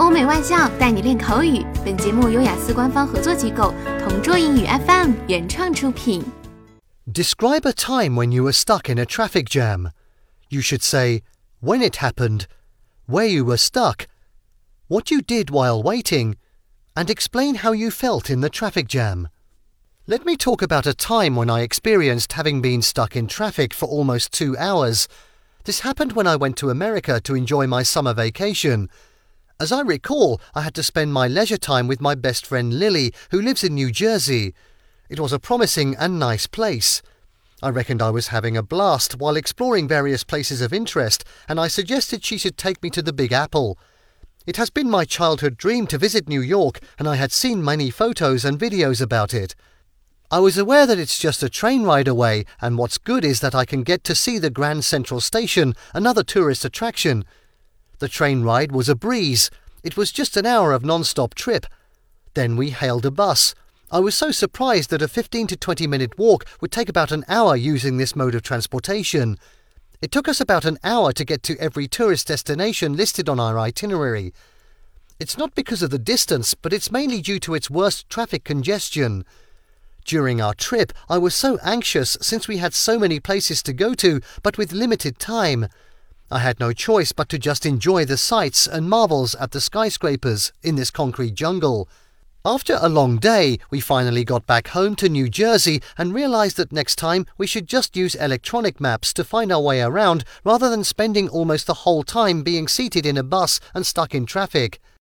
欧美外教带你练口语。本节目由雅思官方合作机构同桌英语 FM 原创出品。 Describe a time when you were stuck in a traffic jam. You should say when it happened, where you were stuck, what you did while waiting, and explain how you felt in the traffic jam. Let me talk about a time when I experienced having been stuck in traffic for almost two hours. This happened when I went to America to enjoy my summer vacation. As I recall, I had to spend my leisure time with my best friend Lily, who lives in New Jersey. It was a promising and nice place. I reckoned I was having a blast while exploring various places of interest, and I suggested she should take me to the Big Apple. It has been my childhood dream to visit New York, and I had seen many photos and videos about it. I was aware that it's just a train ride away, and what's good is that I can get to see the Grand Central Station, another tourist attraction. The train ride was a breeze. It was just an hour of non stop trip. Then we hailed a bus. I was so surprised that a 15 to 20 minute walk would take about an hour using this mode of transportation. It took us about an hour to get to every tourist destination listed on our itinerary. It's not because of the distance, but it's mainly due to its worst traffic congestion. During our trip, I was so anxious since we had so many places to go to, but with limited time. I had no choice but to just enjoy the sights and marvels at the skyscrapers in this concrete jungle. After a long day, we finally got back home to New Jersey and realized that next time we should just use electronic maps to find our way around rather than spending almost the whole time being seated in a bus and stuck in traffic.